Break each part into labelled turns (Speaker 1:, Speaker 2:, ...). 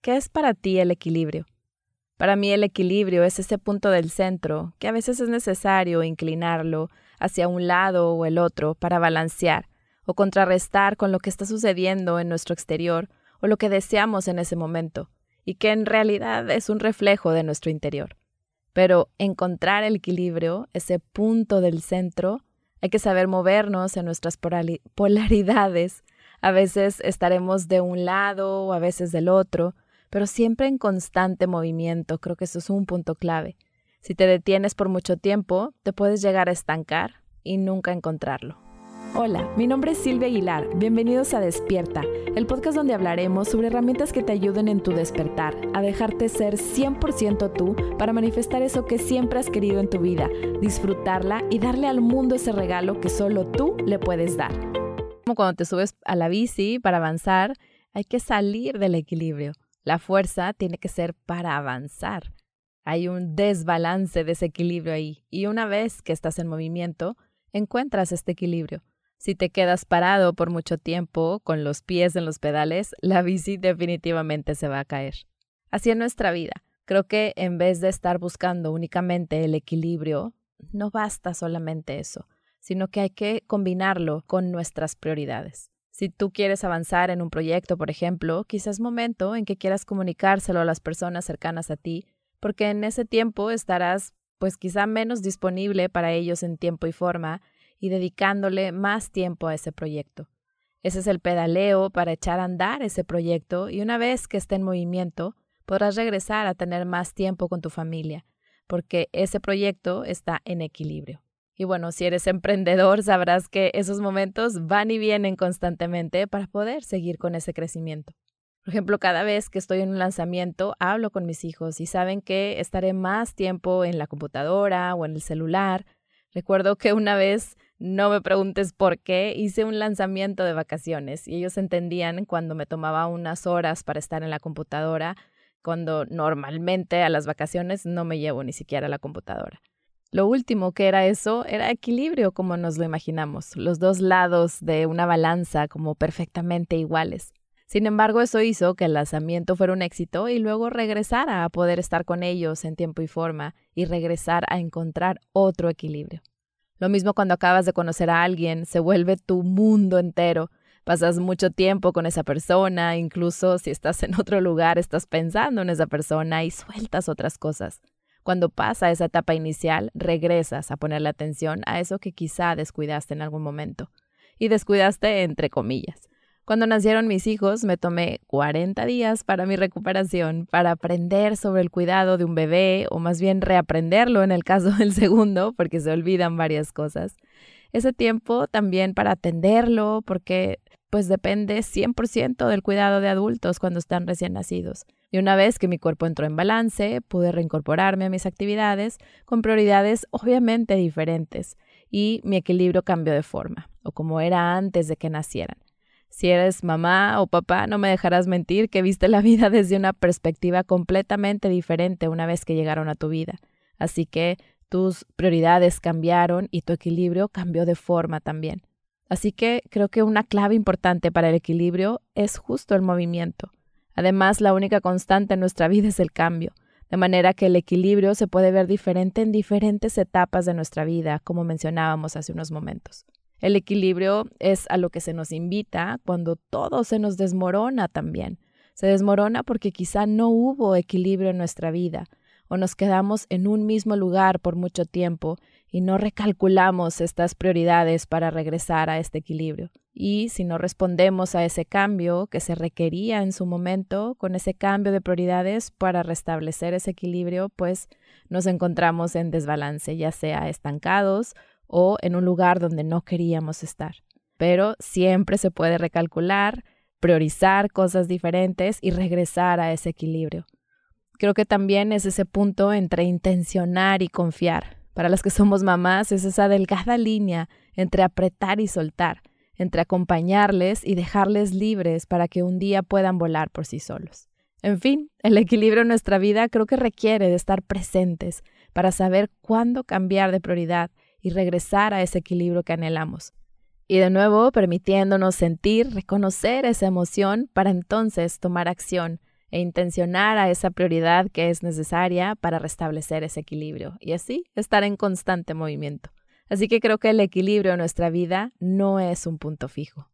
Speaker 1: ¿qué es para ti el equilibrio? Para mí el equilibrio es ese punto del centro que a veces es necesario inclinarlo hacia un lado o el otro para balancear o contrarrestar con lo que está sucediendo en nuestro exterior o lo que deseamos en ese momento, y que en realidad es un reflejo de nuestro interior. Pero encontrar el equilibrio, ese punto del centro, hay que saber movernos en nuestras polaridades. A veces estaremos de un lado o a veces del otro, pero siempre en constante movimiento. Creo que eso es un punto clave. Si te detienes por mucho tiempo, te puedes llegar a estancar y nunca encontrarlo. Hola, mi nombre es Silvia Aguilar. Bienvenidos a Despierta, el podcast donde hablaremos sobre herramientas que te ayuden en tu despertar, a dejarte ser 100% tú para manifestar eso que siempre has querido en tu vida, disfrutarla y darle al mundo ese regalo que solo tú le puedes dar. Como cuando te subes a la bici para avanzar, hay que salir del equilibrio. La fuerza tiene que ser para avanzar. Hay un desbalance, desequilibrio ahí. Y una vez que estás en movimiento, encuentras este equilibrio. Si te quedas parado por mucho tiempo con los pies en los pedales, la bici definitivamente se va a caer. Así en nuestra vida. Creo que en vez de estar buscando únicamente el equilibrio, no basta solamente eso, sino que hay que combinarlo con nuestras prioridades. Si tú quieres avanzar en un proyecto, por ejemplo, quizás momento en que quieras comunicárselo a las personas cercanas a ti, porque en ese tiempo estarás pues quizá menos disponible para ellos en tiempo y forma y dedicándole más tiempo a ese proyecto. Ese es el pedaleo para echar a andar ese proyecto y una vez que esté en movimiento, podrás regresar a tener más tiempo con tu familia, porque ese proyecto está en equilibrio. Y bueno, si eres emprendedor, sabrás que esos momentos van y vienen constantemente para poder seguir con ese crecimiento. Por ejemplo, cada vez que estoy en un lanzamiento, hablo con mis hijos y saben que estaré más tiempo en la computadora o en el celular. Recuerdo que una vez no me preguntes por qué. Hice un lanzamiento de vacaciones y ellos entendían cuando me tomaba unas horas para estar en la computadora, cuando normalmente a las vacaciones no me llevo ni siquiera a la computadora. Lo último que era eso era equilibrio como nos lo imaginamos, los dos lados de una balanza como perfectamente iguales. Sin embargo, eso hizo que el lanzamiento fuera un éxito y luego regresara a poder estar con ellos en tiempo y forma y regresar a encontrar otro equilibrio. Lo mismo cuando acabas de conocer a alguien, se vuelve tu mundo entero. Pasas mucho tiempo con esa persona, incluso si estás en otro lugar, estás pensando en esa persona y sueltas otras cosas. Cuando pasa esa etapa inicial, regresas a ponerle atención a eso que quizá descuidaste en algún momento. Y descuidaste entre comillas. Cuando nacieron mis hijos, me tomé 40 días para mi recuperación, para aprender sobre el cuidado de un bebé, o más bien reaprenderlo en el caso del segundo, porque se olvidan varias cosas. Ese tiempo también para atenderlo, porque pues depende 100% del cuidado de adultos cuando están recién nacidos. Y una vez que mi cuerpo entró en balance, pude reincorporarme a mis actividades con prioridades obviamente diferentes y mi equilibrio cambió de forma, o como era antes de que nacieran. Si eres mamá o papá, no me dejarás mentir que viste la vida desde una perspectiva completamente diferente una vez que llegaron a tu vida. Así que tus prioridades cambiaron y tu equilibrio cambió de forma también. Así que creo que una clave importante para el equilibrio es justo el movimiento. Además, la única constante en nuestra vida es el cambio, de manera que el equilibrio se puede ver diferente en diferentes etapas de nuestra vida, como mencionábamos hace unos momentos. El equilibrio es a lo que se nos invita cuando todo se nos desmorona también. Se desmorona porque quizá no hubo equilibrio en nuestra vida o nos quedamos en un mismo lugar por mucho tiempo y no recalculamos estas prioridades para regresar a este equilibrio. Y si no respondemos a ese cambio que se requería en su momento, con ese cambio de prioridades para restablecer ese equilibrio, pues nos encontramos en desbalance, ya sea estancados o en un lugar donde no queríamos estar. Pero siempre se puede recalcular, priorizar cosas diferentes y regresar a ese equilibrio. Creo que también es ese punto entre intencionar y confiar. Para las que somos mamás es esa delgada línea entre apretar y soltar, entre acompañarles y dejarles libres para que un día puedan volar por sí solos. En fin, el equilibrio en nuestra vida creo que requiere de estar presentes para saber cuándo cambiar de prioridad y regresar a ese equilibrio que anhelamos. Y de nuevo, permitiéndonos sentir, reconocer esa emoción para entonces tomar acción e intencionar a esa prioridad que es necesaria para restablecer ese equilibrio y así estar en constante movimiento. Así que creo que el equilibrio en nuestra vida no es un punto fijo.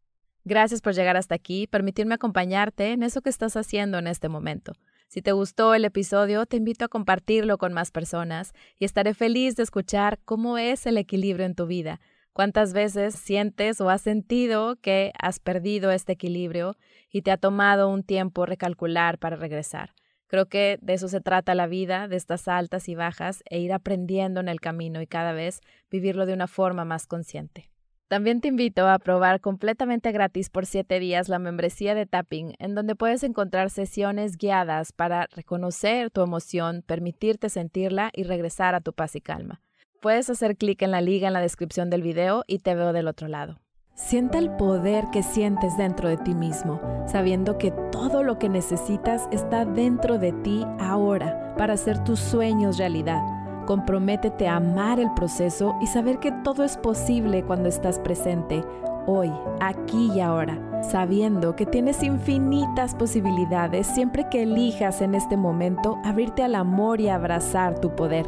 Speaker 1: Gracias por llegar hasta aquí, permitirme acompañarte en eso que estás haciendo en este momento. Si te gustó el episodio, te invito a compartirlo con más personas y estaré feliz de escuchar cómo es el equilibrio en tu vida. ¿Cuántas veces sientes o has sentido que has perdido este equilibrio y te ha tomado un tiempo recalcular para regresar? Creo que de eso se trata la vida, de estas altas y bajas, e ir aprendiendo en el camino y cada vez vivirlo de una forma más consciente. También te invito a probar completamente gratis por 7 días la membresía de Tapping, en donde puedes encontrar sesiones guiadas para reconocer tu emoción, permitirte sentirla y regresar a tu paz y calma. Puedes hacer clic en la liga en la descripción del video y te veo del otro lado. Sienta el poder que sientes dentro de ti mismo, sabiendo que todo lo que necesitas está dentro de ti ahora para hacer tus sueños realidad. Comprométete a amar el proceso y saber que todo es posible cuando estás presente, hoy, aquí y ahora, sabiendo que tienes infinitas posibilidades siempre que elijas en este momento abrirte al amor y abrazar tu poder.